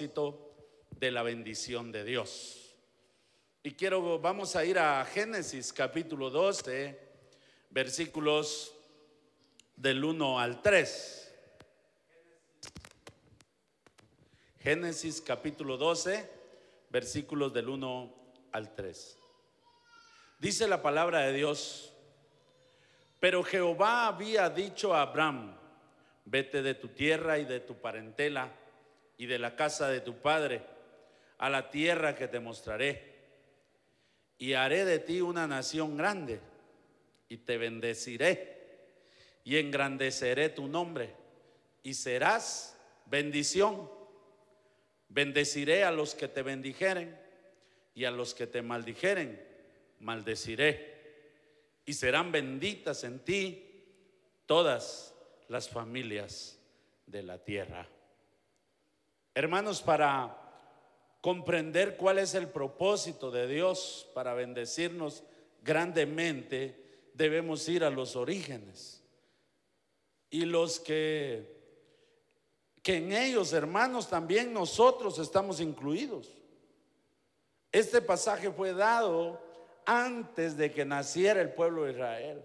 de la bendición de Dios. Y quiero, vamos a ir a Génesis capítulo 12, versículos del 1 al 3. Génesis capítulo 12, versículos del 1 al 3. Dice la palabra de Dios, pero Jehová había dicho a Abraham, vete de tu tierra y de tu parentela y de la casa de tu padre a la tierra que te mostraré. Y haré de ti una nación grande y te bendeciré y engrandeceré tu nombre y serás bendición. Bendeciré a los que te bendijeren y a los que te maldijeren, maldeciré. Y serán benditas en ti todas las familias de la tierra. Hermanos, para comprender cuál es el propósito de Dios para bendecirnos grandemente, debemos ir a los orígenes. Y los que, que en ellos, hermanos, también nosotros estamos incluidos. Este pasaje fue dado antes de que naciera el pueblo de Israel.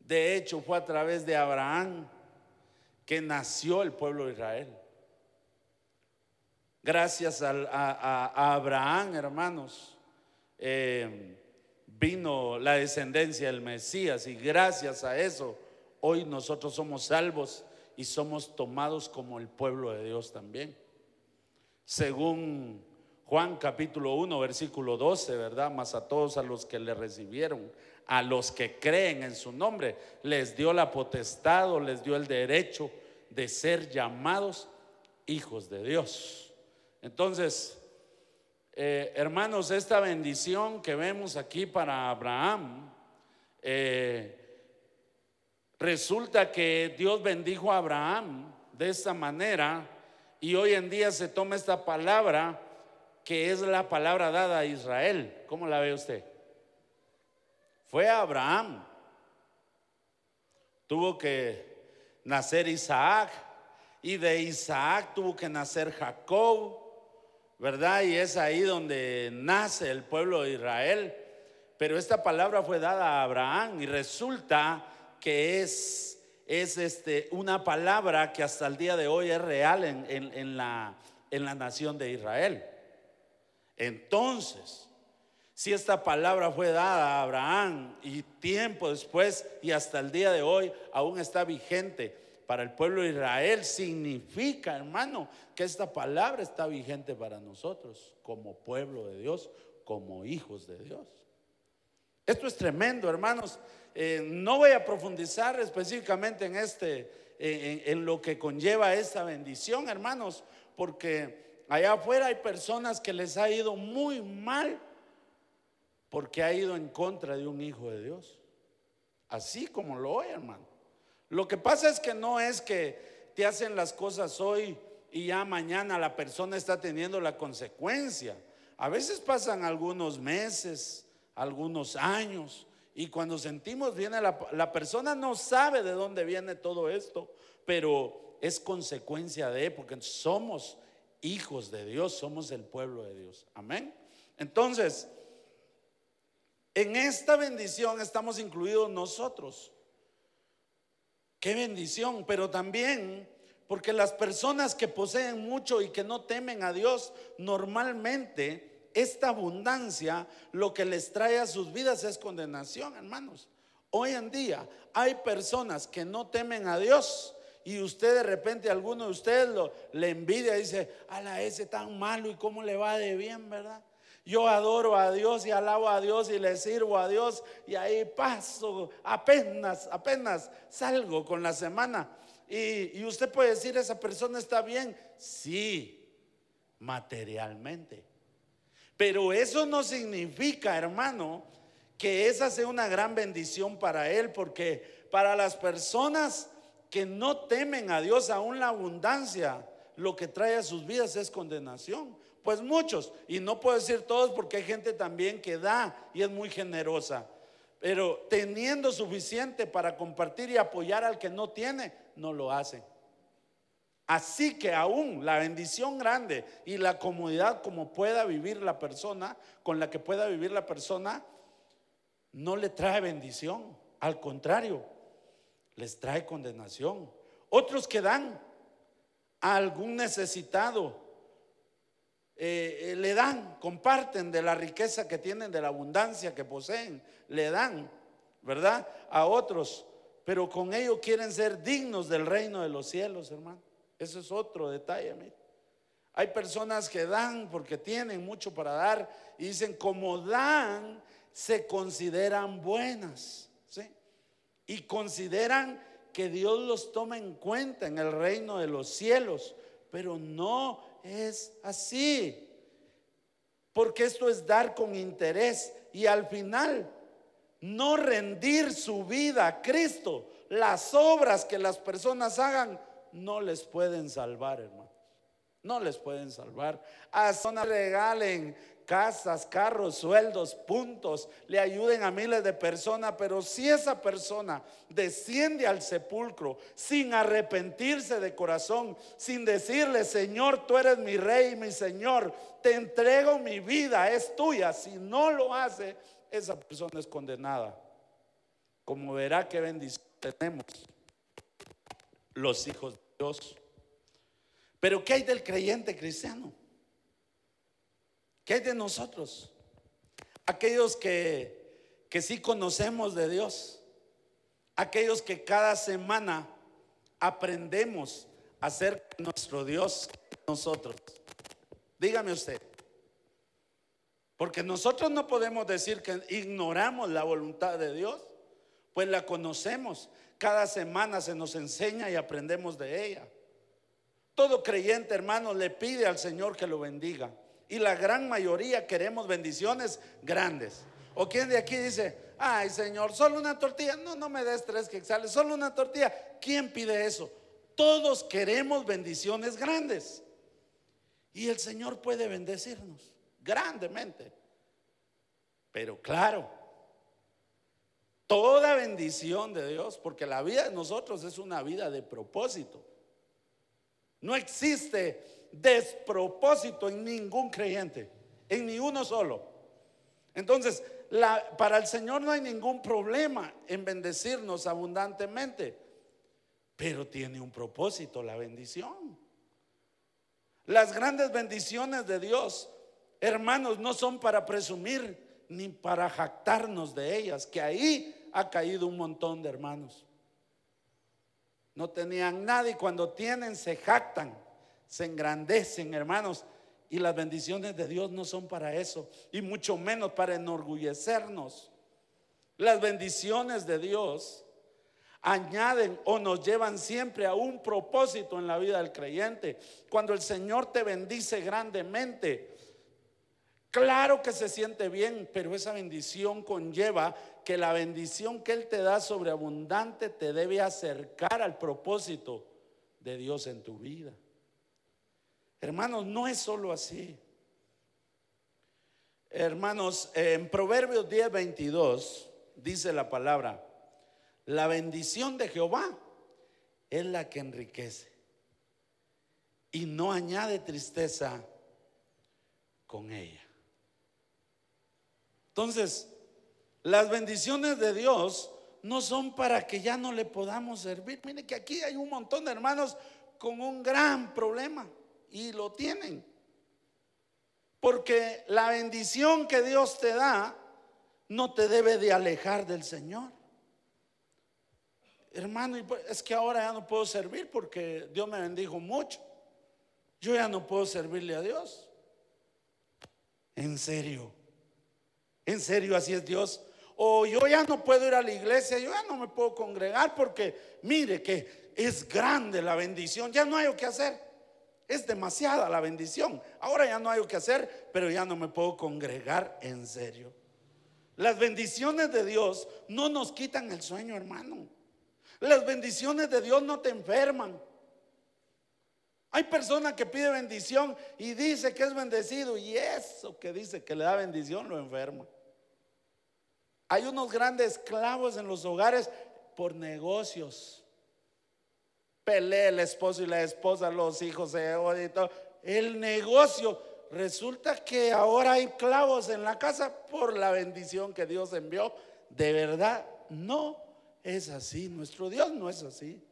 De hecho, fue a través de Abraham que nació el pueblo de Israel. Gracias a, Abraham, hermanos, eh, vino la descendencia del Mesías y gracias a eso hoy nosotros somos salvos y somos tomados como el pueblo de Dios también. Según Juan capítulo 1, versículo 12, ¿verdad? Más a todos a los que le recibieron, a los que creen en su nombre, les dio la potestad o les dio el derecho de ser llamados hijos de Dios. Entonces, eh, hermanos, esta bendición que vemos aquí para Abraham, eh, resulta que Dios bendijo a Abraham de esta manera y hoy en día se toma esta palabra que es la palabra dada a Israel. ¿Cómo la ve usted? Fue Abraham. Tuvo que nacer Isaac y de Isaac tuvo que nacer Jacob ¿verdad? Y es ahí donde nace el pueblo de Israel. Pero esta palabra fue dada a Abraham y resulta que es, es este, una palabra que hasta el día de hoy es real en, la, en la nación de Israel. Entonces, si esta palabra fue dada a Abraham y tiempo después y hasta el día de hoy aún está vigente, para el pueblo de Israel significa, hermano, que esta palabra está vigente para nosotros como pueblo de Dios, como hijos de Dios. Esto es tremendo, hermanos. Eh, no voy a profundizar específicamente en este, en, lo que conlleva esta bendición, hermanos, porque allá afuera hay personas que les ha ido muy mal porque ha ido en contra de un hijo de Dios. Así como lo oye, hermano. Lo que pasa es que no es que te hacen las cosas hoy y ya mañana la persona está teniendo la consecuencia. A veces pasan algunos meses, algunos años, y cuando sentimos viene la, la persona no sabe de dónde viene todo esto, pero es consecuencia de, porque somos hijos de Dios, somos el pueblo de Dios. Amén. Entonces, en esta bendición estamos incluidos nosotros. Qué bendición, pero también porque las personas que poseen mucho y que no temen a Dios, normalmente esta abundancia lo que les trae a sus vidas es condenación, hermanos. Hoy en día hay personas que no temen a Dios y usted de repente, alguno de ustedes lo, le envidia y dice, a la ese tan malo y cómo le va de bien, ¿verdad? Yo adoro a Dios y alabo a Dios y le sirvo a Dios y ahí paso, apenas, apenas salgo con la semana. Y, y usted puede decir, esa persona está bien. Sí, materialmente. Pero eso no significa, hermano, que esa sea una gran bendición para él, porque para las personas que no temen a Dios, aún la abundancia, lo que trae a sus vidas es condenación. Pues muchos, y no puedo decir todos porque hay gente también que da y es muy generosa, pero teniendo suficiente para compartir y apoyar al que no tiene, no lo hacen. Así que aún la bendición grande y la comodidad como pueda vivir la persona, con la que pueda vivir la persona, no le trae bendición. Al contrario, les trae condenación. Otros que dan a algún necesitado, eh, eh, le dan, comparten de la riqueza que tienen, de la abundancia que poseen, le dan, ¿verdad? A otros, pero con ello quieren ser dignos del reino de los cielos, hermano. Ese es otro detalle. Hay personas que dan porque tienen mucho para dar y dicen, como dan, se consideran buenas. ¿sí? Y consideran que Dios los toma en cuenta en el reino de los cielos. Pero no es así. Porque esto es dar con interés y al final no rendir su vida a Cristo. Las obras que las personas hagan no les pueden salvar, hermanos. No les pueden salvar. A zonas regalen casas, carros, sueldos, puntos, le ayuden a miles de personas, pero si esa persona desciende al sepulcro sin arrepentirse de corazón, sin decirle, Señor, tú eres mi rey, mi Señor, te entrego mi vida, es tuya, si no lo hace, esa persona es condenada. Como verá qué bendición tenemos los hijos Dios. Pero ¿qué hay del creyente cristiano? ¿Qué hay de nosotros? Aquellos que, que sí conocemos de Dios. Aquellos que cada semana aprendemos a ser nuestro Dios nosotros. Dígame usted. Porque nosotros no podemos decir que ignoramos la voluntad de Dios, pues la conocemos. Cada semana se nos enseña y aprendemos de ella. Todo creyente, hermano, le pide al Señor que lo bendiga. Y la gran mayoría queremos bendiciones grandes. ¿O quién de aquí dice, ay Señor, solo una tortilla? No, no me des tres que sale, solo una tortilla. ¿Quién pide eso? Todos queremos bendiciones grandes. Y el Señor puede bendecirnos grandemente. Pero claro, toda bendición de Dios, porque la vida de nosotros es una vida de propósito. No existe despropósito en ningún creyente, en ni uno solo. Entonces, para el Señor no hay ningún problema en bendecirnos abundantemente, pero tiene un propósito la bendición. Las grandes bendiciones de Dios, hermanos, no son para presumir, ni para jactarnos de ellas, que ahí ha caído un montón de hermanos. No tenían nada y cuando tienen se jactan, se engrandecen, hermanos. Y las bendiciones de Dios no son para eso, y mucho menos para enorgullecernos. Las bendiciones de Dios añaden o nos llevan siempre a un propósito en la vida del creyente. Cuando el Señor te bendice grandemente, Claro que se siente bien, pero esa bendición conlleva que la bendición que Él te da sobreabundante te debe acercar al propósito de Dios en tu vida. Hermanos, no es solo así. Hermanos, en Proverbios 10, 22 dice la palabra, la bendición de Jehová es la que enriquece y no añade tristeza con ella. Entonces, las bendiciones de Dios no son para que ya no le podamos servir. Mire que aquí hay un montón de hermanos con un gran problema y lo tienen. Porque la bendición que Dios te da no te debe de alejar del Señor. Hermano, pues, es que ahora ya no puedo servir porque Dios me bendijo mucho. Yo ya no puedo servirle a Dios. En serio. En serio, así es Dios. O yo ya no puedo ir a la iglesia, yo ya no me puedo congregar porque mire que es grande la bendición, ya no hay lo que hacer. Es demasiada la bendición. Ahora ya no hay que hacer, pero ya no me puedo congregar en serio. Las bendiciones de Dios no nos quitan el sueño, hermano. Las bendiciones de Dios no te enferman. Hay personas que pide bendición y dice que es bendecido y eso que dice que le da bendición lo enferma. Hay unos grandes clavos en los hogares por negocios. Pelea el esposo y la esposa, los hijos se odian y todo. El negocio, resulta que ahora hay clavos en la casa por la bendición que Dios envió. De verdad, no es así. Nuestro Dios no es así.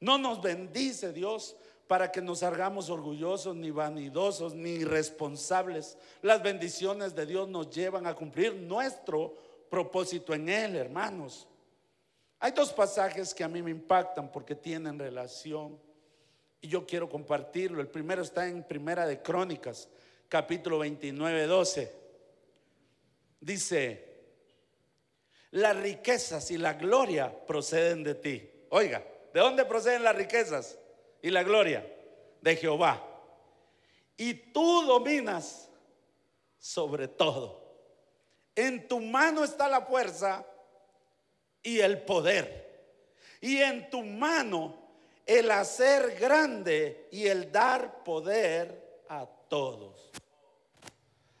No nos bendice Dios para que nos hagamos orgullosos, ni vanidosos, ni irresponsables. Las bendiciones de Dios nos llevan a cumplir nuestro propósito en Él, hermanos. Hay dos pasajes que a mí me impactan porque tienen relación y yo quiero compartirlo. El primero está en Primera de Crónicas, capítulo 29, 12. Dice, las riquezas y la gloria proceden de ti. Oiga, ¿de dónde proceden las riquezas y la gloria? De Jehová. Y tú dominas sobre todo. En tu mano está la fuerza y el poder. Y en tu mano el hacer grande y el dar poder a todos.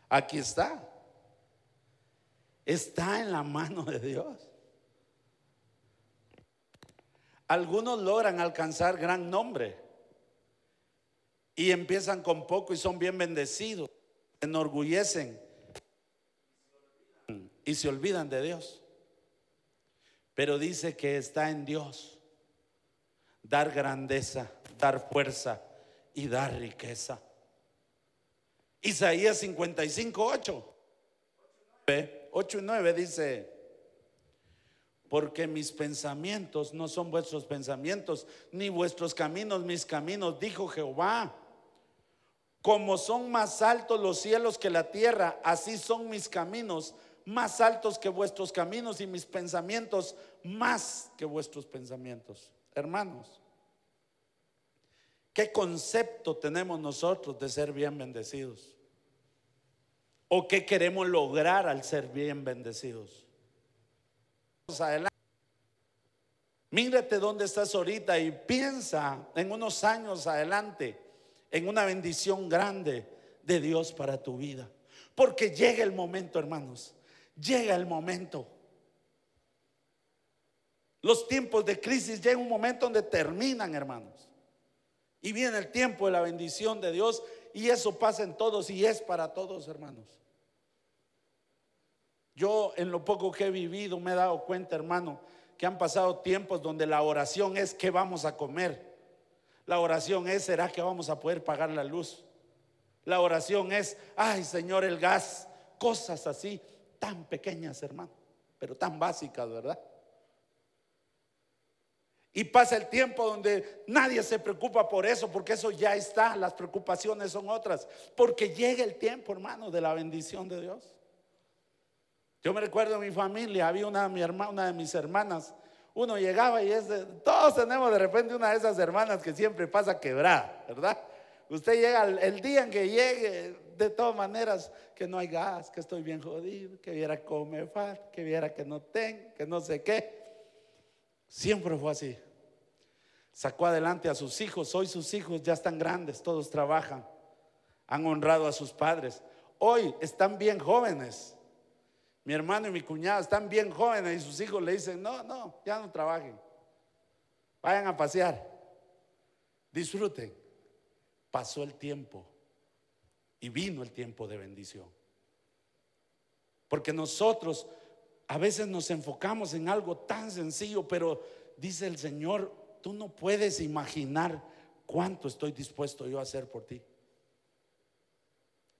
Aquí está. Está en la mano de Dios. Algunos logran alcanzar gran nombre y empiezan con poco y son bien bendecidos, enorgullecen y se olvidan de Dios pero dice que está en Dios dar grandeza, dar fuerza y dar riqueza. Isaías 55, 8. 8 y 9 dice, porque mis pensamientos no son vuestros pensamientos, ni vuestros caminos mis caminos, dijo Jehová. Como son más altos los cielos que la tierra, así son mis caminos más altos que vuestros caminos y mis pensamientos más que vuestros pensamientos. Hermanos, ¿qué concepto tenemos nosotros de ser bien bendecidos? ¿O qué queremos lograr al ser bien bendecidos? Adelante. Mírate dónde estás ahorita y piensa en unos años adelante en una bendición grande de Dios para tu vida. Porque llega el momento, hermanos, llega el momento. Los tiempos de crisis llega un momento donde terminan, hermanos. Y viene el tiempo de la bendición de Dios y eso pasa en todos y es para todos, hermanos. Yo en lo poco que he vivido me he dado cuenta, hermano, que han pasado tiempos donde la oración es qué vamos a comer. La oración es, ¿será que vamos a poder pagar la luz? La oración es, ay Señor, el gas, cosas así tan pequeñas, hermano, pero tan básicas, ¿verdad? Y pasa el tiempo donde nadie se preocupa por eso, porque eso ya está, las preocupaciones son otras, porque llega el tiempo, hermano, de la bendición de Dios. Yo me recuerdo en mi familia, había una, una de mis hermanas, uno llegaba y es de, todos tenemos de repente una de esas hermanas que siempre pasa quebrada, ¿verdad? Usted llega el, día en que llegue, de todas maneras, que no hay gas, que estoy bien jodido, que viera me falta, que viera que no tengo, que no sé qué. Siempre fue así. Sacó adelante a sus hijos. Hoy sus hijos ya están grandes, todos trabajan. Han honrado a sus padres. Hoy están bien jóvenes. Mi hermano y mi cuñado están bien jóvenes y sus hijos le dicen, no, no, ya no trabajen. Vayan a pasear. Disfruten pasó el tiempo y vino el tiempo de bendición. Porque nosotros a veces nos enfocamos en algo tan sencillo, pero dice el Señor, tú no puedes imaginar cuánto estoy dispuesto yo a hacer por ti.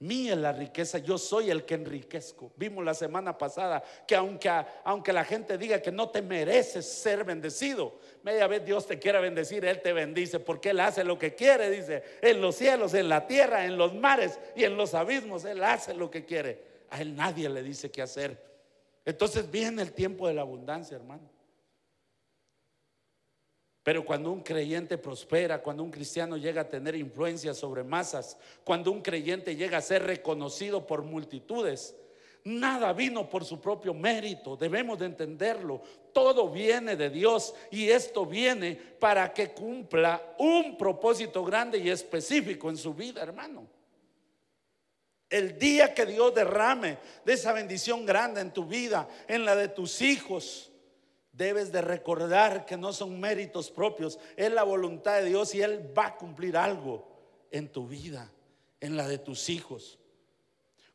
Mía la riqueza, yo soy el que enriquezco. Vimos la semana pasada que aunque, aunque la gente diga que no te mereces ser bendecido, media vez Dios te quiera bendecir, Él te bendice porque Él hace lo que quiere, dice, en los cielos, en la tierra, en los mares y en los abismos, Él hace lo que quiere. A Él nadie le dice qué hacer. Entonces viene el tiempo de la abundancia, hermano. Pero cuando un creyente prospera, cuando un cristiano llega a tener influencia sobre masas, cuando un creyente llega a ser reconocido por multitudes, nada vino por su propio mérito, debemos de entenderlo. Todo viene de Dios y esto viene para que cumpla un propósito grande y específico en su vida, hermano. El día que Dios derrame de esa bendición grande en tu vida, en la de tus hijos, Debes de recordar que no son méritos propios, es la voluntad de Dios y Él va a cumplir algo en tu vida, en la de tus hijos.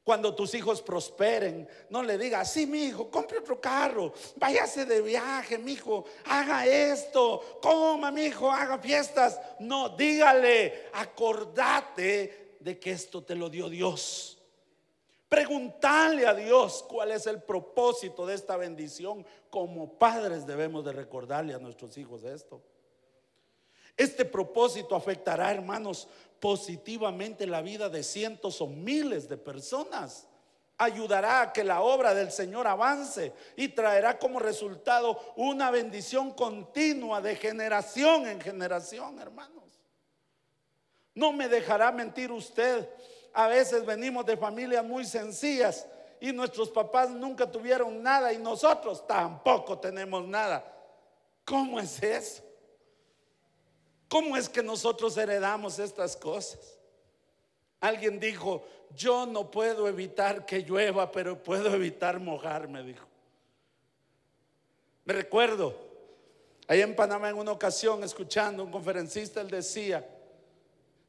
Cuando tus hijos prosperen, no le digas, sí, mi hijo, compre otro carro, váyase de viaje, mi hijo, haga esto, coma, mi hijo, haga fiestas. No, dígale, acordate de que esto te lo dio Dios. Preguntarle a Dios cuál es el propósito de esta bendición. Como padres debemos de recordarle a nuestros hijos esto. Este propósito afectará, hermanos, positivamente la vida de cientos o miles de personas. Ayudará a que la obra del Señor avance y traerá como resultado una bendición continua de generación en generación, hermanos. No me dejará mentir usted. A veces venimos de familias muy sencillas y nuestros papás nunca tuvieron nada y nosotros tampoco tenemos nada. ¿Cómo es eso? ¿Cómo es que nosotros heredamos estas cosas? Alguien dijo, yo no puedo evitar que llueva, pero puedo evitar mojarme, dijo. Me recuerdo, ahí en Panamá en una ocasión, escuchando un conferencista, él decía,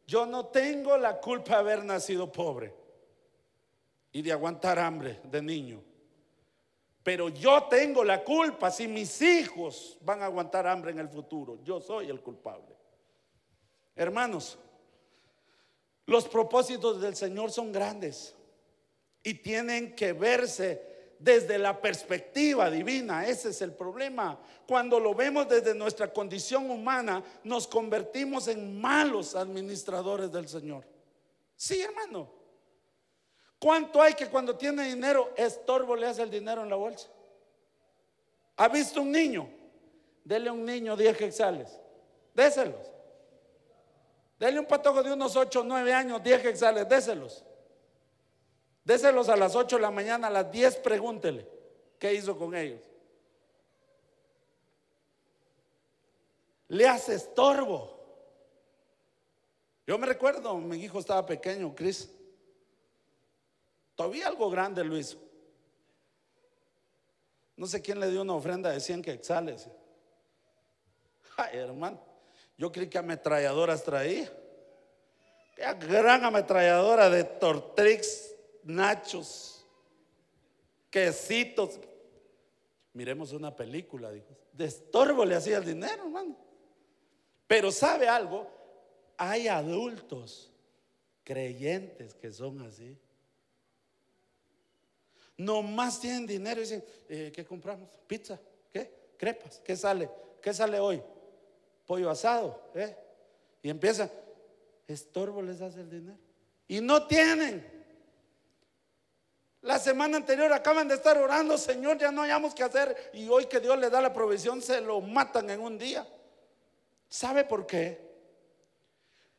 yo no tengo la culpa de haber nacido pobre y de aguantar hambre de niño. Pero yo tengo la culpa si mis hijos van a aguantar hambre en el futuro. Yo soy el culpable. Hermanos, los propósitos del Señor son grandes y tienen que verse desde la perspectiva divina. Ese es el problema. Cuando lo vemos desde nuestra condición humana, nos convertimos en malos administradores del Señor. Sí, hermano. ¿Cuánto hay que cuando tiene dinero, estorbo le hace el dinero en la bolsa? ¿Ha visto un niño? Dele a un niño 10 quexales. Déselos. Dele un patojo de unos 8, 9 años, 10 exales, déselos. Déselos a las 8 de la mañana, a las 10 pregúntele qué hizo con ellos. Le hace estorbo. Yo me recuerdo, mi hijo estaba pequeño, Cris. Todavía algo grande lo hizo. No sé quién le dio una ofrenda de 100 quexales. Ay, hermano. Yo creí que ametralladoras traía. Qué gran ametralladora de Tortrix, nachos, quesitos. Miremos una película, dijo. De estorbo le hacía el dinero, hermano. Pero ¿sabe algo? Hay adultos creyentes que son así. Nomás tienen dinero y dicen, eh, ¿qué compramos? ¿Pizza? ¿Qué? ¿Crepas? ¿Qué sale? ¿Qué sale hoy? pollo asado, ¿eh? Y empieza, estorbo les hace el dinero. Y no tienen. La semana anterior acaban de estar orando, Señor, ya no hayamos que hacer. Y hoy que Dios le da la provisión, se lo matan en un día. ¿Sabe por qué?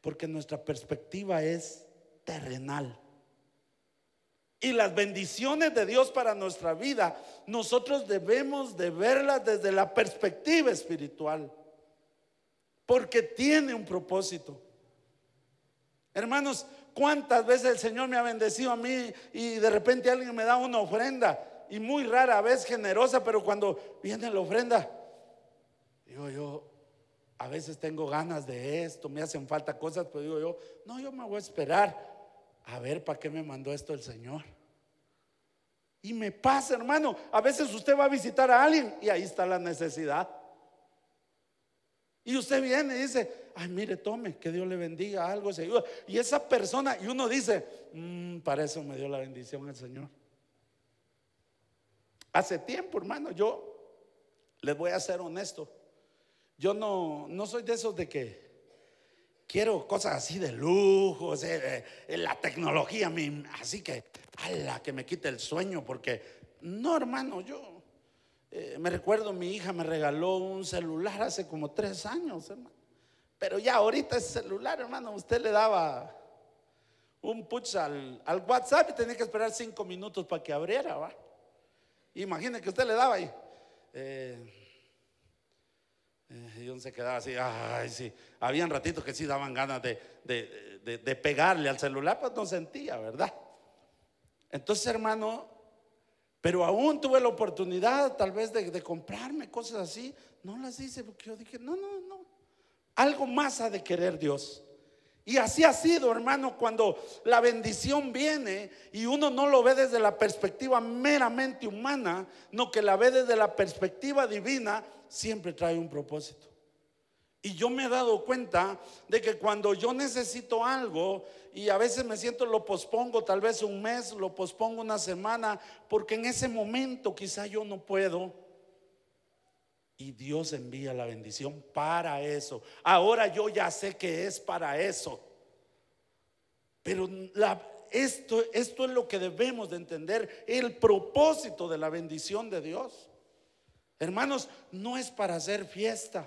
Porque nuestra perspectiva es terrenal. Y las bendiciones de Dios para nuestra vida, nosotros debemos de verlas desde la perspectiva espiritual porque tiene un propósito. Hermanos, ¿cuántas veces el Señor me ha bendecido a mí y de repente alguien me da una ofrenda? Y muy rara vez generosa, pero cuando viene la ofrenda, digo yo, a veces tengo ganas de esto, me hacen falta cosas, pero digo yo, no, yo me voy a esperar a ver para qué me mandó esto el Señor. Y me pasa, hermano, a veces usted va a visitar a alguien y ahí está la necesidad. Y usted viene y dice, ay, mire, tome, que Dios le bendiga, algo se ayuda. Y esa persona, y uno dice, mm, para eso me dio la bendición el Señor. Hace tiempo, hermano, yo les voy a ser honesto. Yo no, no soy de esos de que quiero cosas así de lujo, eh, la tecnología, así que, ala, que me quite el sueño, porque no, hermano, yo eh, me recuerdo, mi hija me regaló un celular hace como tres años, hermano. Pero ya ahorita ese celular, hermano, usted le daba un push al, WhatsApp y tenía que esperar cinco minutos para que abriera, ¿va? Imagine que usted le daba ahí. Eh, eh, y uno se quedaba así, ay, sí. Habían ratitos que sí daban ganas de, de pegarle al celular, pues no sentía, ¿verdad? Entonces, hermano, Pero aún tuve la oportunidad tal vez de, comprarme cosas así. No las hice porque yo dije, no, no, no. Algo más ha de querer Dios. Y así ha sido, hermano, cuando la bendición viene y uno no lo ve desde la perspectiva meramente humana, no que la ve desde la perspectiva divina, siempre trae un propósito. Y yo me he dado cuenta de que cuando yo necesito algo y a veces me siento lo pospongo tal vez un mes, lo pospongo una semana, porque en ese momento quizá yo no puedo. Y Dios envía la bendición para eso. Ahora yo ya sé que es para eso. Pero esto, esto es lo que debemos de entender, el propósito de la bendición de Dios. Hermanos, no es para hacer fiesta.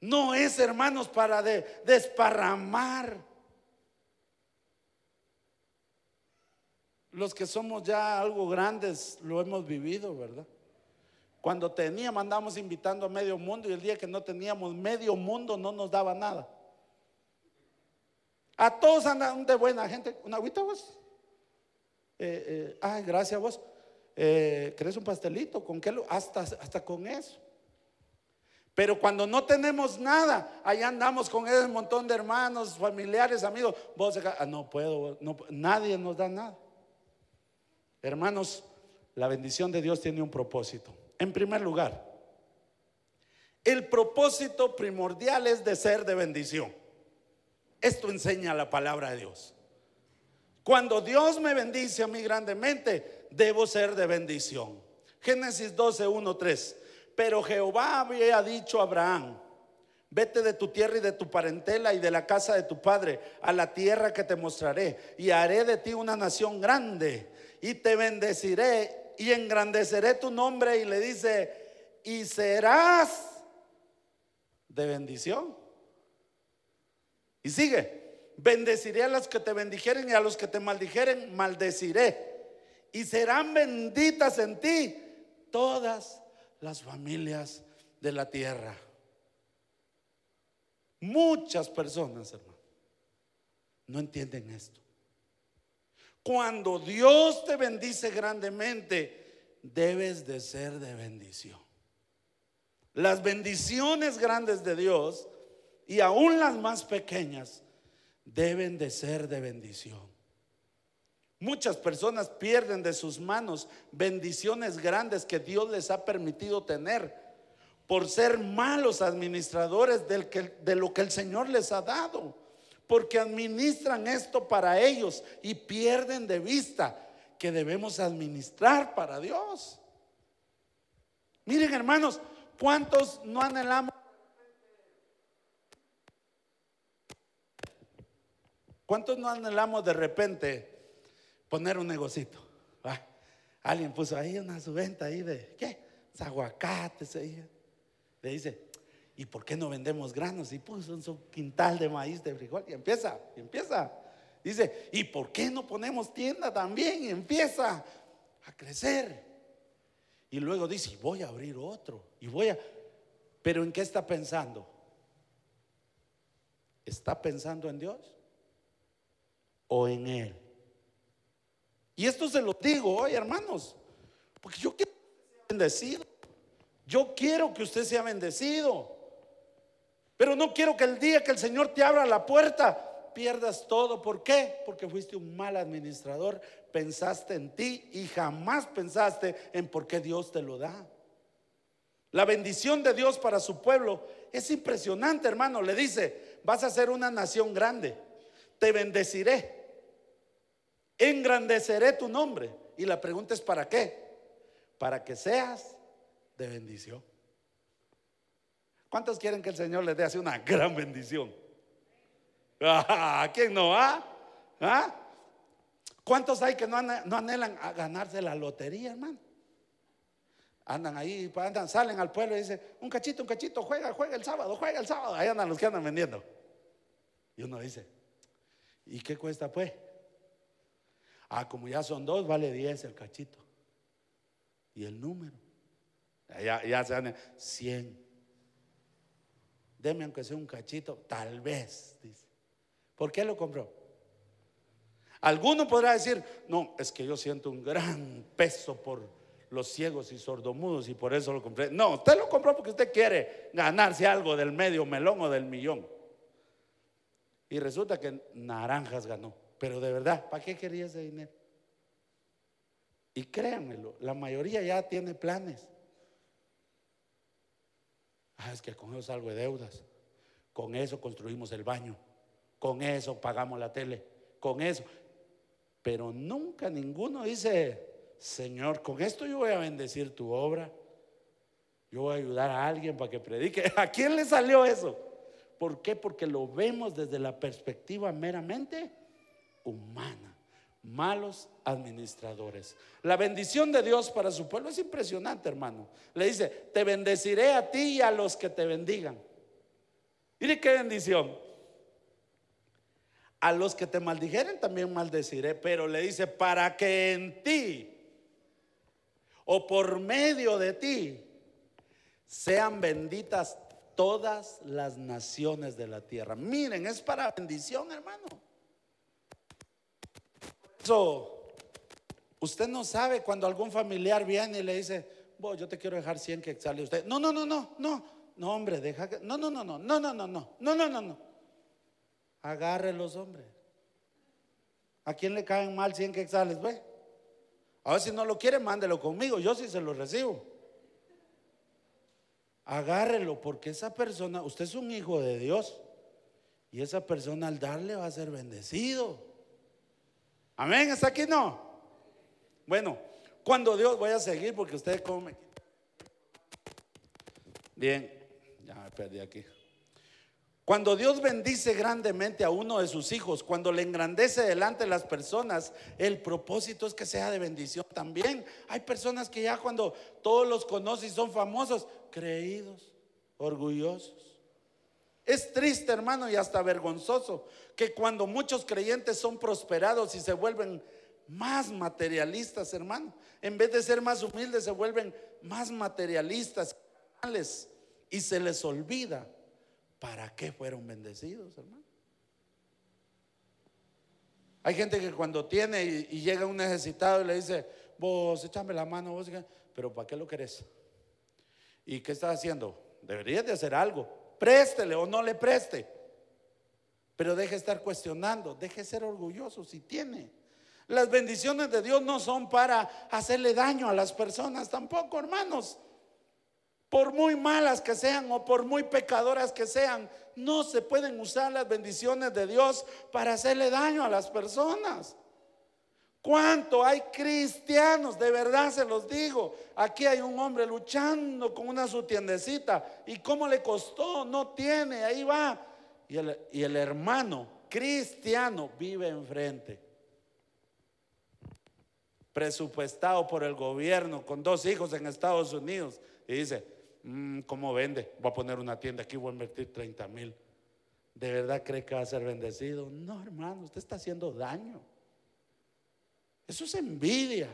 No es, hermanos, para desparramar. Los que somos ya algo grandes lo hemos vivido, ¿verdad? Cuando teníamos, andamos invitando a medio mundo y el día que no teníamos medio mundo no nos daba nada. A todos andan de buena gente. ¿Una agüita vos? Eh, eh, ay, gracias vos. Eh, ¿Querés un pastelito? ¿Con qué? Hasta, hasta con eso. Pero cuando no tenemos nada, ahí andamos con ese montón de hermanos, familiares, amigos. Vos, ah, no puedo, nadie nos da nada. Hermanos, la bendición de Dios tiene un propósito. En primer lugar, el propósito primordial es de ser de bendición. Esto enseña la palabra de Dios. Cuando Dios me bendice a mí grandemente, debo ser de bendición. Génesis 12, 1, 3. Pero Jehová había dicho a Abraham, vete de tu tierra y de tu parentela y de la casa de tu padre a la tierra que te mostraré y haré de ti una nación grande y te bendeciré y engrandeceré tu nombre y le dice, y serás de bendición. Y sigue, bendeciré a los que te bendijeren y a los que te maldijeren, maldeciré. Y serán benditas en ti todas las familias de la tierra. Muchas personas, hermano, no entienden esto. Cuando Dios te bendice grandemente, debes de ser de bendición. Las bendiciones grandes de Dios y aún las más pequeñas deben de ser de bendición. Muchas personas pierden de sus manos bendiciones grandes que Dios les ha permitido tener por ser malos administradores de lo que el Señor les ha dado. Porque administran esto para ellos y pierden de vista que debemos administrar para Dios. Miren hermanos, ¿cuántos no anhelamos? ¿Cuántos no anhelamos de repente poner un negocito. Alguien puso ahí una subventa ahí de, ¿qué? Aguacates ahí. Le dice, ¿y por qué no vendemos granos? Y puso un quintal de maíz, de frijol, y empieza, y empieza. Dice, ¿y por qué no ponemos tienda también? Y empieza a crecer. Y luego dice, voy a abrir otro, y voy a... Pero ¿en qué está pensando? ¿Está pensando en Dios o en Él? Y esto se lo digo hoy, hermanos, porque yo quiero bendecido. Yo quiero que usted sea bendecido. Pero no quiero que el día que el Señor te abra la puerta pierdas todo. ¿Por qué? Porque fuiste un mal administrador, pensaste en ti y jamás pensaste en por qué Dios te lo da. La bendición de Dios para su pueblo es impresionante, hermano. Le dice, vas a ser una nación grande, te bendeciré engrandeceré tu nombre. Y la pregunta es, ¿para qué? Para que seas de bendición. ¿Cuántos quieren que el Señor les dé así una gran bendición? ¿A quién no va? ¿Ah? ¿Cuántos hay que no, anhelan a ganarse la lotería, hermano? Andan ahí, andan, salen al pueblo y dicen, un cachito, un cachito, juega, juega el sábado, juega el sábado. Ahí andan los que andan vendiendo. Y uno dice, ¿y qué cuesta pues? Ah, como ya son dos, vale 10 el cachito. Y el número. Ya, ya se dan 100. Deme aunque sea un cachito, tal vez, dice. ¿Por qué lo compró? Alguno podrá decir, no, es que yo siento un gran peso por los ciegos y sordomudos y por eso lo compré. No, usted lo compró porque usted quiere ganarse algo del medio melón o del millón. Y resulta que Naranjas ganó. Pero de verdad, ¿para qué quería ese dinero? Y créanmelo, la mayoría ya tiene planes. Ah, es que con eso salgo de deudas. Con eso construimos el baño. Con eso pagamos la tele. Con eso. Pero nunca ninguno dice, Señor, con esto yo voy a bendecir tu obra. Yo voy a ayudar a alguien para que predique. ¿A quién le salió eso? ¿Por qué? Porque lo vemos desde la perspectiva meramente humana. Malos administradores. La bendición de Dios para su pueblo es impresionante, hermano. Le dice, te bendeciré a ti y a los que te bendigan. Mire qué bendición. A los que te maldijeren también maldeciré, pero le dice, para que en ti o por medio de ti sean benditas todas las naciones de la tierra. Miren, es para bendición, hermano. Eso, usted no sabe cuando algún familiar viene y le dice, Vos, yo te quiero dejar 100 que sale usted. No, no, no, no, no, no, hombre, deja que. No, no, no, no, no, no, no, no, no, no, no, no. Agarre los hombres. ¿A quién le caen mal 100 quetzales? Ve. A ver si no lo quiere, mándelo conmigo. Yo sí se lo recibo. Agárrelo, porque esa persona, usted es un hijo de Dios. Y esa persona al darle va a ser bendecido. Amén, ¿está aquí no? Bueno, cuando Dios, voy a seguir porque usted come. Bien, ya me perdí aquí. Cuando Dios bendice grandemente a uno de sus hijos, cuando le engrandece delante de las personas, el propósito es que sea de bendición también. Hay personas que ya cuando todos los conocen y son famosos, creídos, orgullosos. Es triste, hermano, y hasta vergonzoso que cuando muchos creyentes son prosperados y se vuelven más materialistas, hermano, en vez de ser más humildes, se vuelven más materialistas y se les olvida ¿para qué fueron bendecidos, hermano? Hay gente que cuando tiene y, llega un necesitado y le dice, vos échame la mano, vos, pero ¿para qué lo querés? ¿Y qué estás haciendo? Deberías de hacer algo. Préstele o no le preste. Pero deje estar cuestionando, deje ser orgulloso si tiene. Las bendiciones de Dios no son para hacerle daño a las personas tampoco, hermanos por muy malas que sean o por muy pecadoras que sean, no se pueden usar las bendiciones de Dios para hacerle daño a las personas. ¿Cuánto hay cristianos? De verdad se los digo. Aquí hay un hombre luchando con una su tiendecita. ¿Y cómo le costó? No tiene, ahí va. Y el, y el hermano cristiano vive enfrente. Presupuestado por el gobierno con dos hijos en Estados Unidos. Y dice, Mm, ¿cómo vende? Voy a poner una tienda aquí, voy a invertir 30 mil. ¿De verdad cree que va a ser bendecido? No, hermano, usted está haciendo daño. Eso es envidia.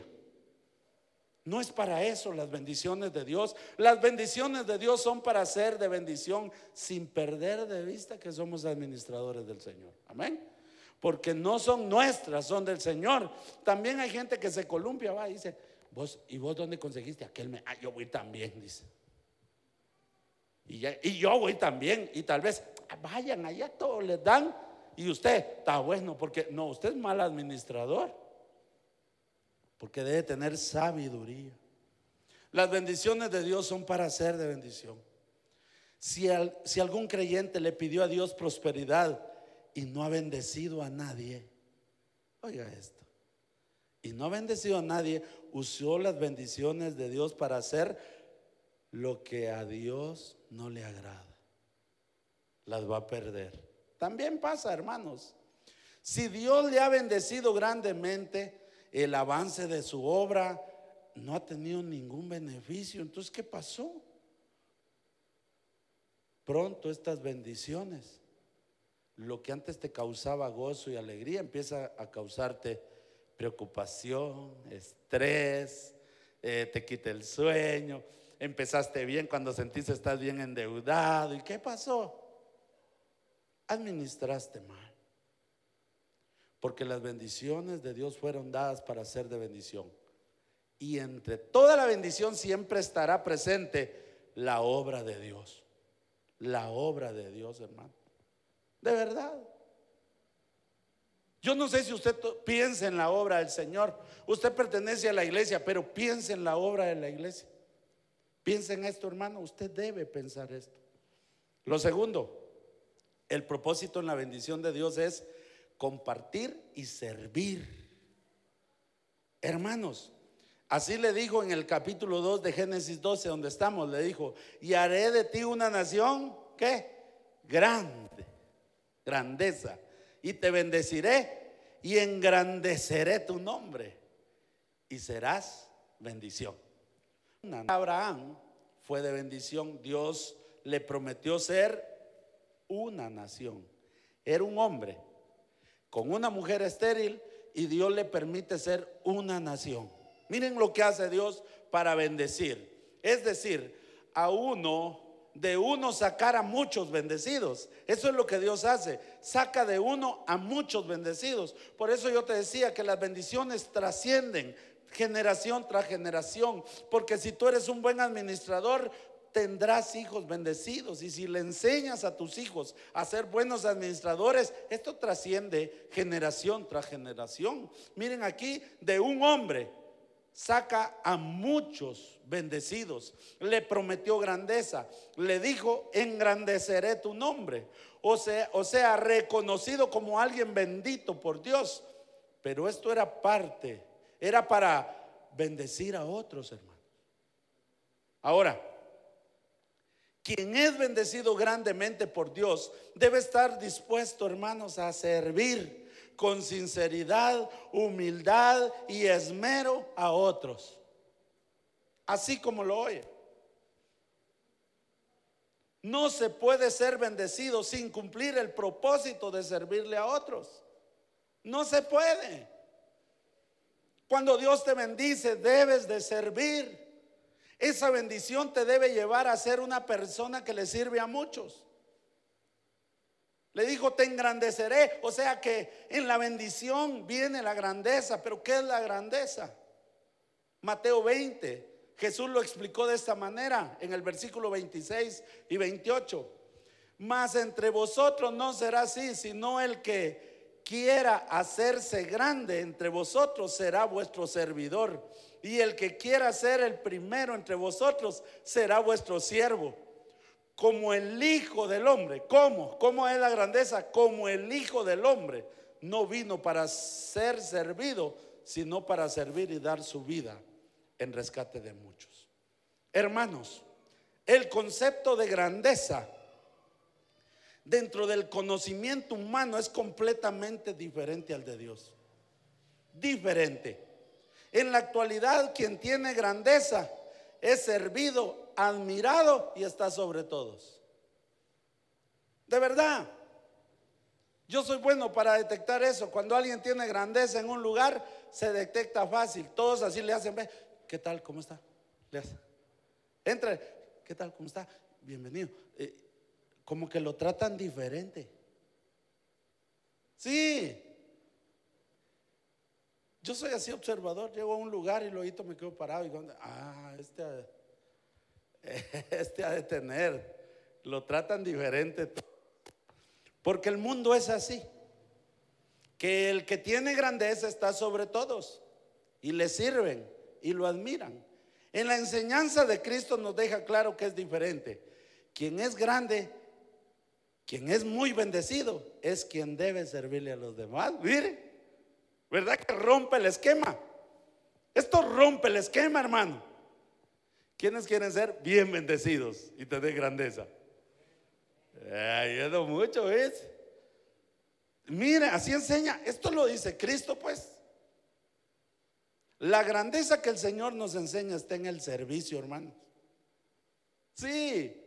No es para eso las bendiciones de Dios. Las bendiciones de Dios son para ser de bendición sin perder de vista que somos administradores del Señor. Amén. Porque no son nuestras, son del Señor. También hay gente que se columpia, va y dice, vos, ¿y vos dónde conseguiste aquel? Me, ah, yo voy también, dice. Y, yo voy también. Y tal vez vayan allá, todos les dan. Y usted está bueno, porque no, usted es mal administrador. Porque debe tener sabiduría. Las bendiciones de Dios son para ser de bendición. Si, si algún creyente le pidió a Dios prosperidad y no ha bendecido a nadie, oiga esto, y no ha bendecido a nadie, usó las bendiciones de Dios para hacer lo que a Dios no le agrada. Las va a perder. También pasa, hermanos. Si Dios le ha bendecido grandemente, el avance de su obra no ha tenido ningún beneficio. Entonces, ¿qué pasó? Pronto estas bendiciones, lo que antes te causaba gozo y alegría, empieza a causarte preocupación, estrés, eh, te quita el sueño empezaste bien, cuando sentiste estás bien endeudado. ¿Y qué pasó? Administraste mal. Porque las bendiciones de Dios fueron dadas para ser de bendición. Y entre toda la bendición siempre estará presente la obra de Dios. La obra de Dios, hermano. De verdad. Yo no sé si usted piensa en la obra del Señor. Usted pertenece a la iglesia, pero piensa en la obra de la iglesia. Piensa en esto, hermano. Usted debe pensar esto. Lo segundo, el propósito en la bendición de Dios es compartir y servir. Hermanos, así le dijo en el capítulo 2 de Génesis 12, donde estamos, le dijo, y haré de ti una nación, ¿qué? Grande, grandeza, y te bendeciré y engrandeceré tu nombre, y serás bendición. Abraham fue de bendición, Dios le prometió ser una nación. Era un hombre con una mujer estéril y Dios le permite ser una nación. Miren lo que hace Dios para bendecir. Es decir, a uno, de uno sacar a muchos bendecidos. Eso es lo que Dios hace. Saca de uno a muchos bendecidos. Por eso yo te decía que las bendiciones trascienden generación tras generación. Porque si tú eres un buen administrador, tendrás hijos bendecidos. Y si le enseñas a tus hijos a ser buenos administradores, esto trasciende generación tras generación. Miren aquí, de un hombre saca a muchos bendecidos. Le prometió grandeza. Le dijo, engrandeceré tu nombre. O sea, reconocido como alguien bendito por Dios. Pero esto era parte, era para bendecir a otros hermanos. Ahora, quien es bendecido grandemente por Dios debe estar dispuesto, hermanos, a servir con sinceridad, humildad y esmero a otros. Así como lo oye. No se puede ser bendecido sin cumplir el propósito de servirle a otros. No se puede. Cuando Dios te bendice, debes de servir. Esa bendición te debe llevar a ser una persona que le sirve a muchos. Le dijo, te engrandeceré. O sea que en la bendición viene la grandeza. Pero ¿qué es la grandeza? Mateo 20. Jesús lo explicó de esta manera en el versículo 26 y 28. Mas entre vosotros no será así, sino el que quiera hacerse grande entre vosotros será vuestro servidor y el que quiera ser el primero entre vosotros será vuestro siervo. Como el Hijo del Hombre. ¿Cómo? ¿Cómo es la grandeza? Como el Hijo del Hombre no vino para ser servido, sino para servir y dar su vida en rescate de muchos. Hermanos, el concepto de grandeza dentro del conocimiento humano es completamente diferente al de Dios. Diferente. En la actualidad quien tiene grandeza es servido, admirado y está sobre todos. De verdad. Yo soy bueno para detectar eso. Cuando alguien tiene grandeza en un lugar, se detecta fácil. Todos así le hacen, ve, ¿qué tal? ¿Cómo está? Le hace. Entre, ¿qué tal? ¿Cómo está? Bienvenido. Eh, como que lo tratan diferente. Sí, yo soy así observador, llego a un lugar y luego me quedo parado y digo, ah, este este ha de tener, lo tratan diferente. Porque el mundo es así, que el que tiene grandeza está sobre todos y le sirven y lo admiran. En la enseñanza de Cristo nos deja claro que es diferente. Quien es grande, quien es muy bendecido, es quien debe servirle a los demás. Mire. ¿Verdad que rompe el esquema? Esto rompe el esquema, hermano. ¿Quiénes quieren ser bien bendecidos y tener grandeza? Ayudo mucho, ¿ves? Mire, así enseña. Esto lo dice Cristo, pues. La grandeza que el Señor nos enseña está en el servicio, hermanos. Sí,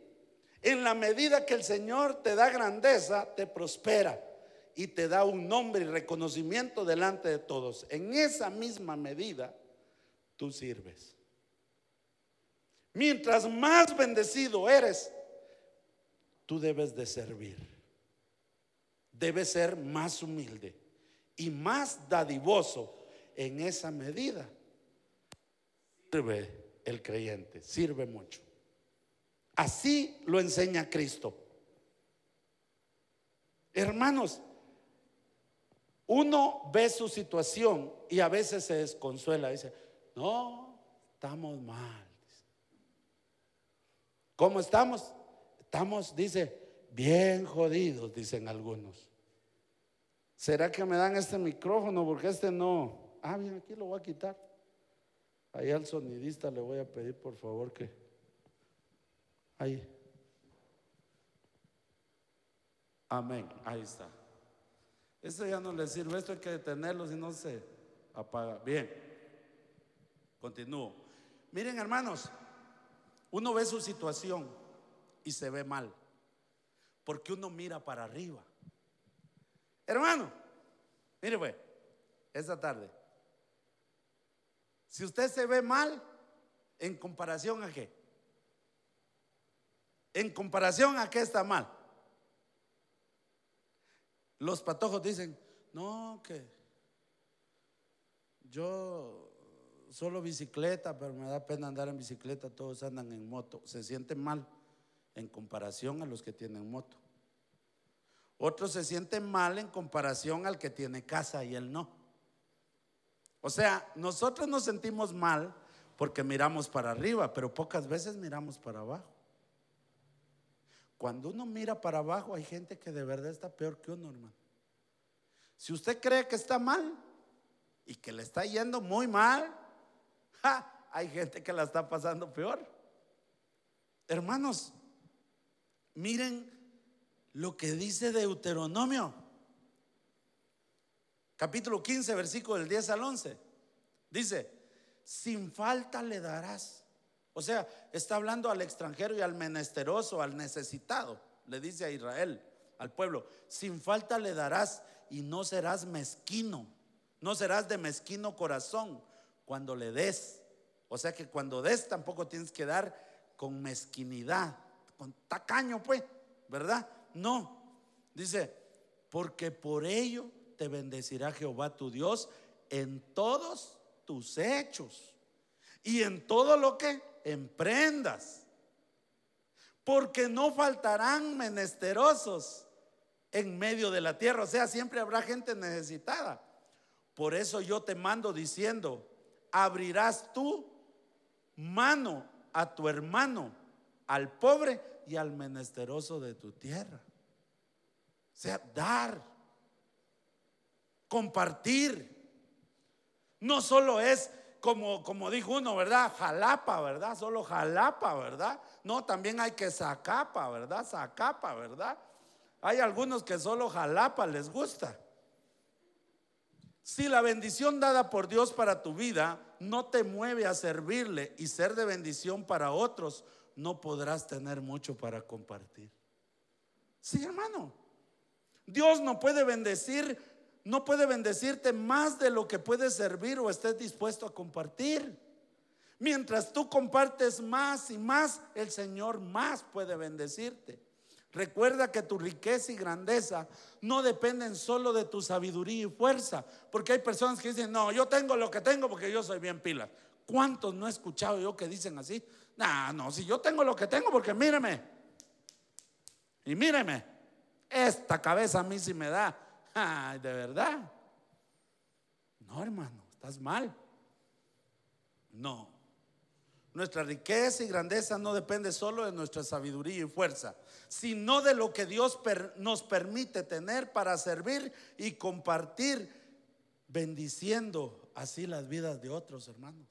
en la medida que el Señor te da grandeza, te prospera y te da un nombre y reconocimiento delante de todos. En esa misma medida, tú sirves. Mientras más bendecido eres, tú debes de servir. Debes ser más humilde y más dadivoso en esa medida. Sirve el creyente, sirve mucho. Así lo enseña Cristo. Hermanos, uno ve su situación y a veces se desconsuela. Dice, no, estamos mal. ¿Cómo estamos? Estamos, dice, bien jodidos, dicen algunos. ¿Será que me dan este micrófono? Porque este no. Ah, bien, aquí lo voy a quitar. Ahí al sonidista le voy a pedir por favor que. Ahí. Amén. Ahí está. Esto ya no le sirve. Esto hay que detenerlo si no se apaga. Bien. Continúo. Miren, hermanos. Uno ve su situación y se ve mal. Porque uno mira para arriba. Hermano, mire pues, esta tarde. Si usted se ve mal, ¿en comparación a qué? ¿En comparación a qué está mal? Los patojos dicen, no, que yo solo bicicleta, pero me da pena andar en bicicleta, todos andan en moto. Se sienten mal en comparación a los que tienen moto. Otros se sienten mal en comparación al que tiene casa y él no. O sea, nosotros nos sentimos mal porque miramos para arriba, pero pocas veces miramos para abajo. Cuando uno mira para abajo hay gente que de verdad está peor que uno, hermano. Si usted cree que está mal y que le está yendo muy mal, hay gente que la está pasando peor. Hermanos, miren lo que dice Deuteronomio, capítulo 15, versículo del 10 al 11. Dice, sin falta le darás. O sea, está hablando al extranjero y al menesteroso, al necesitado. Le dice a Israel, al pueblo, sin falta le darás y no serás mezquino, no serás de mezquino corazón cuando le des. O sea que cuando des tampoco tienes que dar con mezquinidad, con tacaño pues, ¿verdad? No. Dice, porque por ello te bendecirá Jehová tu Dios en todos tus hechos y en todo lo que emprendas. Porque no faltarán menesterosos en medio de la tierra. O sea, siempre habrá gente necesitada. Por eso yo te mando diciendo, abrirás tú mano a tu hermano, al pobre y al menesteroso de tu tierra. O sea, dar, compartir. No solo es como, como dijo uno, ¿verdad? Jalapa, ¿verdad? Solo jalapa, ¿verdad? No, también hay que sacapa, ¿verdad? Sacapa, ¿verdad? Hay algunos que solo jalapa les gusta. Si la bendición dada por Dios para tu vida no te mueve a servirle y ser de bendición para otros, no podrás tener mucho para compartir. Sí, hermano. Dios no puede bendecir, no puede bendecirte más de lo que puedes servir o estés dispuesto a compartir. Mientras tú compartes más y más, el Señor más puede bendecirte. Recuerda que tu riqueza y grandeza no dependen solo de tu sabiduría y fuerza, porque hay personas que dicen, no, yo tengo lo que tengo porque yo soy bien pila. ¿Cuántos no he escuchado yo que dicen así? No, no, si yo tengo lo que tengo, porque míreme. Y míreme, esta cabeza a mí sí me da. Ay, de verdad. No, hermano, estás mal. No. Nuestra riqueza y grandeza no depende solo de nuestra sabiduría y fuerza, sino de lo que Dios nos permite tener para servir y compartir, bendiciendo así las vidas de otros hermanos.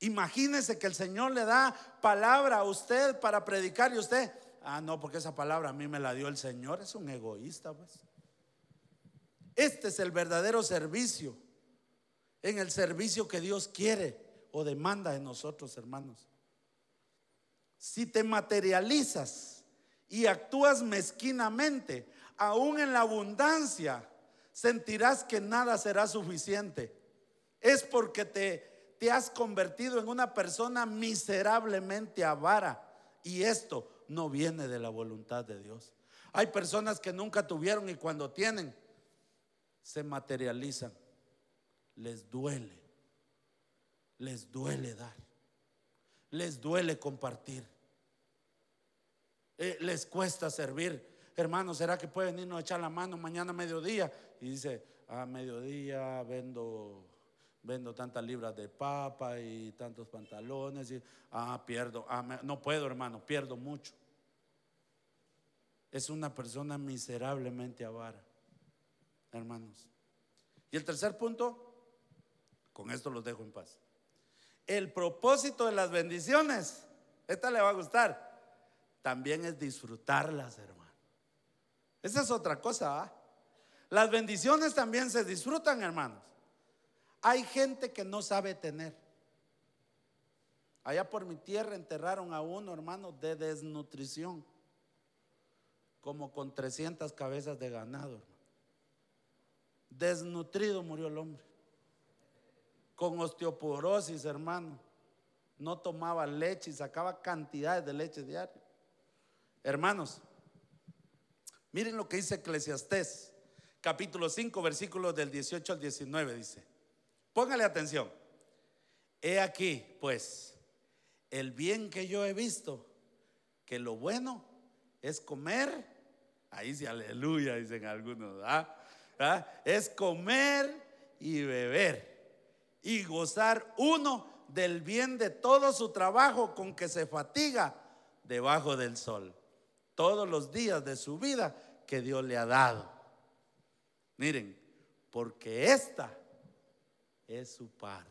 Imagínese que el Señor le da palabra a usted para predicar y usted, ah, no, porque esa palabra a mí me la dio el Señor, es un egoísta, pues. Este es el verdadero servicio, en el servicio que Dios quiere o demanda de nosotros, hermanos. Si te materializas y actúas mezquinamente, aún en la abundancia, sentirás que nada será suficiente. Es porque te te has convertido en una persona miserablemente avara. Y esto no viene de la voluntad de Dios. Hay personas que nunca tuvieron y cuando tienen, se materializan, les duele, les duele dar, les duele compartir, eh, les cuesta servir. Hermano, ¿será que pueden irnos a echar la mano mañana a mediodía? Y dice, a mediodía vendo vendo tantas libras de papa y tantos pantalones y ah pierdo ah, no puedo hermano pierdo mucho. Es una persona miserablemente avara hermanos. Y el tercer punto con esto los dejo en paz. El propósito de las bendiciones esta le va a gustar también es disfrutarlas hermano. Esa es otra cosa ¿ah? las bendiciones también se disfrutan hermanos hay gente que no sabe tener. Allá por mi tierra enterraron a uno, hermano, de desnutrición, como con 300 cabezas de ganado. Desnutrido murió el hombre, con osteoporosis, hermano. No tomaba leche y sacaba cantidades de leche diaria. Hermanos, miren lo que dice Eclesiastés, capítulo 5, versículos del 18 al 19, dice. Póngale atención. He aquí, pues, el bien que yo he visto, que lo bueno es comer, ahí sí, aleluya, dicen algunos, ¿ah? ¿Ah? es comer y beber y gozar uno del bien de todo su trabajo con que se fatiga debajo del sol, todos los días de su vida que Dios le ha dado. Miren, porque esta es su parte.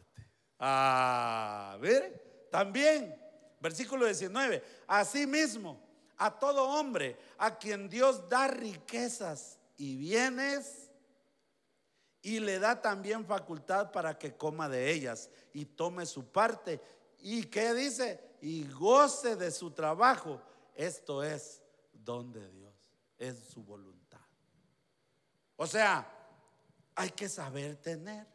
A ver, también, versículo 19, asimismo, a todo hombre a quien Dios da riquezas y bienes y le da también facultad para que coma de ellas y tome su parte. ¿Y qué dice? Y goce de su trabajo. Esto es don de Dios, es su voluntad. O sea, hay que saber tener.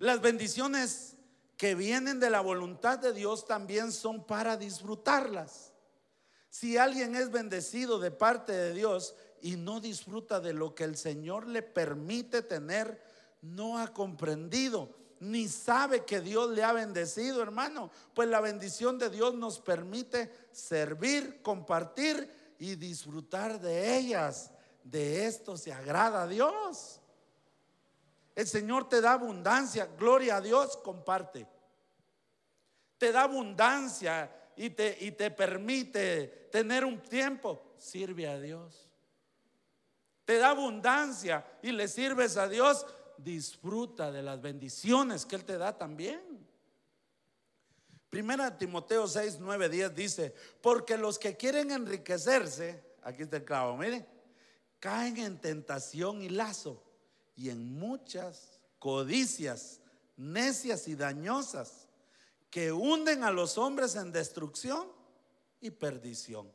Las bendiciones que vienen de la voluntad de Dios también son para disfrutarlas. Si alguien es bendecido de parte de Dios y no disfruta de lo que el Señor le permite tener, no ha comprendido ni sabe que Dios le ha bendecido, hermano. Pues la bendición de Dios nos permite servir, compartir y disfrutar de ellas. De esto se agrada a Dios. El Señor te da abundancia, gloria a Dios, comparte. Te da abundancia y te, y te permite tener un tiempo, sirve a Dios. Te da abundancia y le sirves a Dios, disfruta de las bendiciones que Él te da también. Primera Timoteo 6, 9, 10 dice, porque los que quieren enriquecerse, aquí está el clavo, miren, caen en tentación y lazo y en muchas codicias necias y dañosas que hunden a los hombres en destrucción y perdición.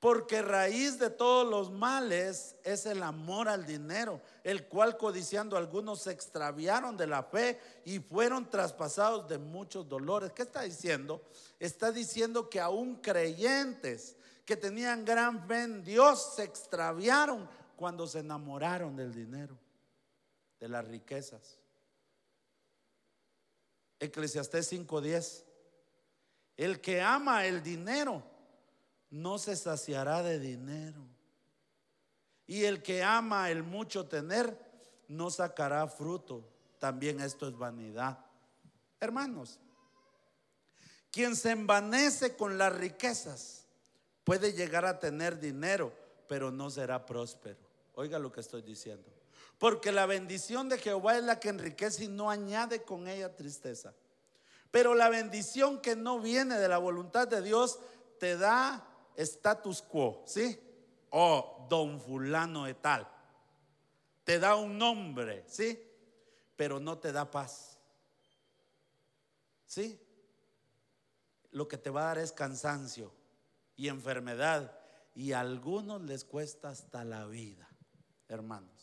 Porque raíz de todos los males es el amor al dinero, el cual codiciando algunos se extraviaron de la fe y fueron traspasados de muchos dolores. ¿Qué está diciendo? Está diciendo que aún creyentes que tenían gran fe en Dios se extraviaron cuando se enamoraron del dinero de las riquezas. Eclesiastés 5:10. El que ama el dinero no se saciará de dinero. Y el que ama el mucho tener no sacará fruto. También esto es vanidad. Hermanos, quien se envanece con las riquezas puede llegar a tener dinero, pero no será próspero. Oiga lo que estoy diciendo. Porque la bendición de Jehová es la que enriquece y no añade con ella tristeza. Pero la bendición que no viene de la voluntad de Dios te da status quo, ¿sí? O don fulano de tal. Te da un nombre, ¿sí? Pero no te da paz. ¿Sí? Lo que te va a dar es cansancio y enfermedad. Y a algunos les cuesta hasta la vida, hermano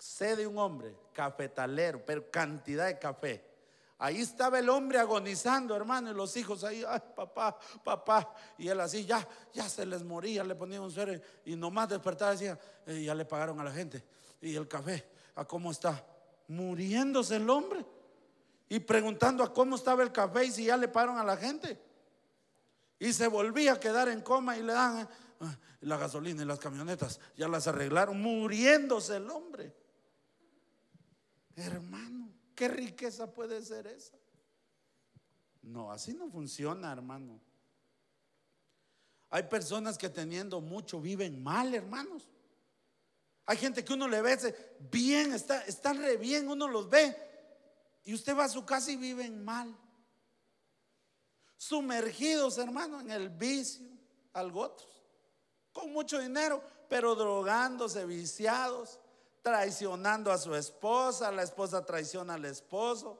sé de un hombre cafetalero, pero cantidad de café. Ahí estaba el hombre agonizando, hermano, y los hijos ahí, ay, papá, papá. Y él así, ya, ya se les moría, le ponían un suero y nomás despertaba decía, eh, ya le pagaron a la gente. Y el café, a cómo está, muriéndose el hombre. Y preguntando a cómo estaba el café y si ya le pararon a la gente. Y se volvía a quedar en coma y le dan ah, la gasolina y las camionetas, ya las arreglaron, muriéndose el hombre. Hermano, ¿qué riqueza puede ser esa? No, así no funciona, hermano. Hay personas que teniendo mucho viven mal, hermanos. Hay gente que uno le ve bien, está, está re bien, uno los ve. Y usted va a su casa y viven mal. Sumergidos, hermano, en el vicio, algo otros. Con mucho dinero, pero drogándose, viciados, traicionando a su esposa, la esposa traiciona al esposo,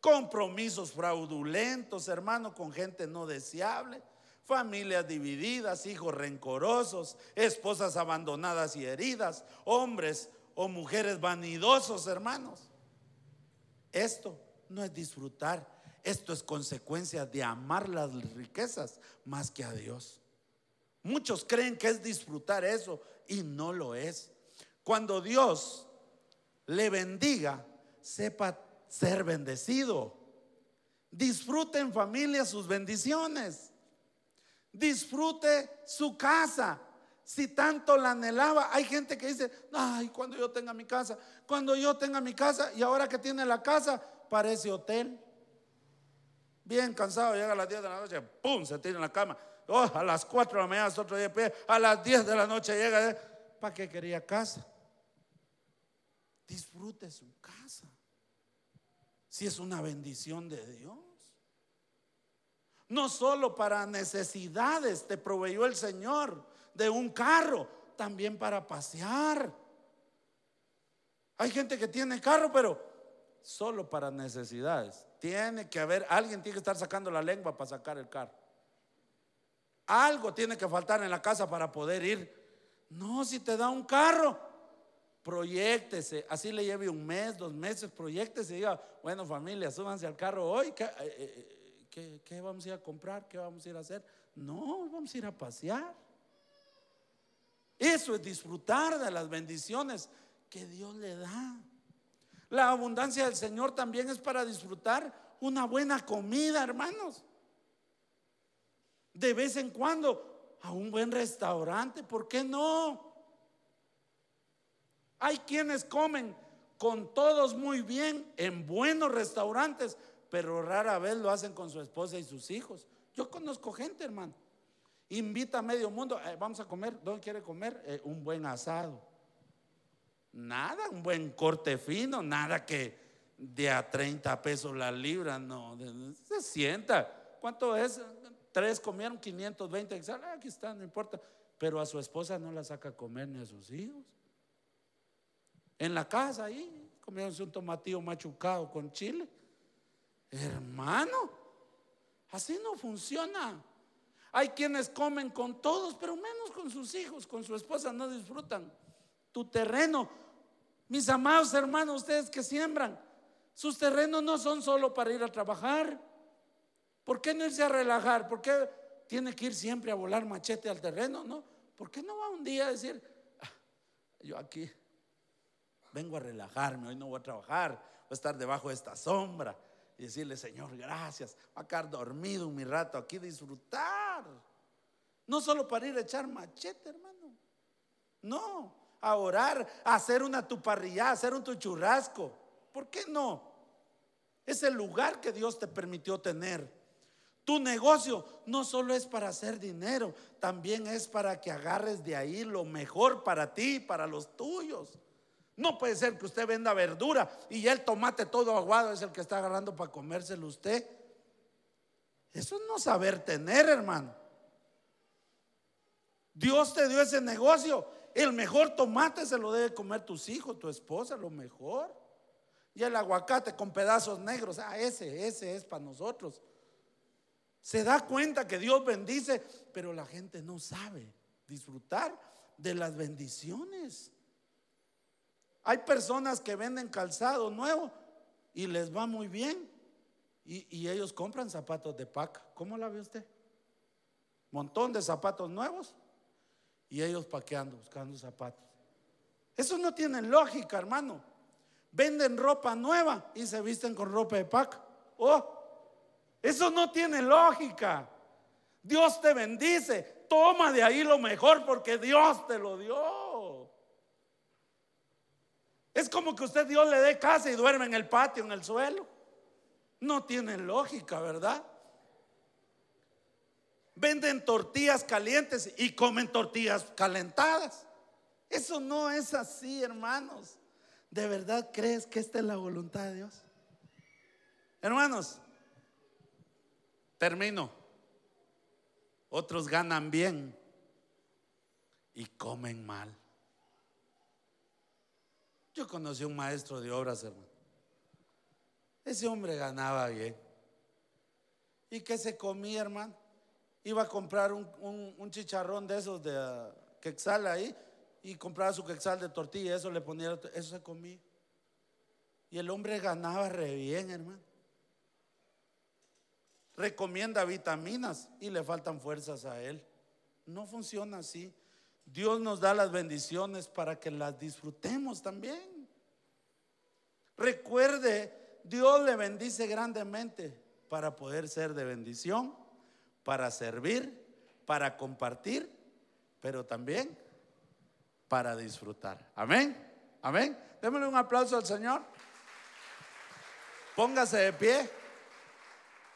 compromisos fraudulentos, hermano, con gente no deseable familias divididas, hijos rencorosos, esposas abandonadas y heridas, hombres o mujeres vanidosos, hermanos. Esto no es disfrutar, esto es consecuencia de amar las riquezas más que a Dios. Muchos creen que es disfrutar eso y no lo es. Cuando Dios le bendiga, sepa ser bendecido. Disfrute en familia sus bendiciones disfrute su casa. Si tanto la anhelaba, hay gente que dice, ay, cuando yo tenga mi casa, cuando yo tenga mi casa, y ahora que tiene la casa, parece hotel. Bien cansado, llega a las 10 de la noche, ¡pum! Se tira en la cama. Oh, a las 4 de la mañana, otro día, a las 10 de la noche llega. ¿para qué quería casa? Disfrute su casa. Si es una bendición de Dios. No solo para necesidades te proveyó el Señor de un carro, también para pasear. Hay gente que tiene carro, pero solo para necesidades. Tiene que haber, alguien tiene que estar sacando la lengua para sacar el carro. Algo tiene que faltar en la casa para poder ir. No, si te da un carro, proyectese. Así le lleve un mes, dos meses, proyectese y diga, bueno familia, súbanse al carro hoy. Que, eh, eh, ¿Qué, vamos a ir a comprar? ¿Qué vamos a ir a hacer? No, vamos a ir a pasear. Eso es disfrutar de las bendiciones que Dios le da. La abundancia del Señor también es para disfrutar una buena comida, hermanos. De vez en cuando a un buen restaurante, ¿por qué no? Hay quienes comen con todos muy bien en buenos restaurantes, pero rara vez lo hacen con su esposa y sus hijos. Yo conozco gente, hermano. Invita a medio mundo, eh, vamos a comer, ¿dónde quiere comer? Eh, un buen asado. Nada, un buen corte fino, nada que de a 30 pesos la libra, no, se sienta. ¿Cuánto es? Tres comieron 520, ah, aquí está, no importa. Pero a su esposa no la saca a comer ni a sus hijos. En la casa ahí, comieron un tomatillo machucado con chile Hermano, así no funciona. Hay quienes comen con todos, pero menos con sus hijos, con su esposa no disfrutan. Tu terreno, mis amados hermanos, ustedes que siembran, sus terrenos no son solo para ir a trabajar. ¿Por qué no irse a relajar? ¿Por qué tiene que ir siempre a volar machete al terreno? ¿No? ¿Por qué no va un día a decir, ah, yo aquí vengo a relajarme, hoy no voy a trabajar, voy a estar debajo de esta sombra? y decirle, Señor, gracias. Va a quedar dormido un mi rato aquí, disfrutar. No solo para ir a echar machete, hermano. No, a orar, a hacer una tuparrilla, a hacer un tu churrasco. ¿Por qué no? Es el lugar que Dios te permitió tener. Tu negocio no solo es para hacer dinero, también es para que agarres de ahí lo mejor para ti, para los tuyos. No puede ser que usted venda verdura y el tomate todo aguado es el que está agarrando para comérselo usted. Eso es no saber tener, hermano. Dios te dio ese negocio. El mejor tomate se lo debe comer tus hijos, tu esposa, lo mejor. Y el aguacate con pedazos negros, ah, ese, ese es para nosotros. Se da cuenta que Dios bendice, pero la gente no sabe disfrutar de las bendiciones. Hay personas que venden calzado nuevo y les va muy bien. Y, ellos compran zapatos de paca. ¿Cómo la ve usted? Montón de zapatos nuevos y ellos paqueando, buscando zapatos. Eso no tiene lógica, hermano. Venden ropa nueva y se visten con ropa de paca. Oh, eso no tiene lógica. Dios te bendice. Toma de ahí lo mejor porque Dios te lo dio. Es como que usted Dios le dé casa y duerme en el patio, en el suelo. No tiene lógica, ¿verdad? Venden tortillas calientes y comen tortillas calentadas. Eso no es así, hermanos. ¿De verdad crees que esta es la voluntad de Dios? Hermanos, termino. Otros ganan bien y comen mal. Yo conocí un maestro de obras, hermano. Ese hombre ganaba bien. ¿Y qué se comía, hermano? Iba a comprar un, chicharrón de esos de uh, quexal ahí y compraba su quexal de tortilla, eso le ponía, eso se comía. Y el hombre ganaba re bien, hermano. Recomienda vitaminas y le faltan fuerzas a él. No funciona así. Dios nos da las bendiciones para que las disfrutemos también. Recuerde, Dios le bendice grandemente para poder ser de bendición, para servir, para compartir, pero también para disfrutar. Amén. Amén. Démosle un aplauso al Señor. Póngase de pie.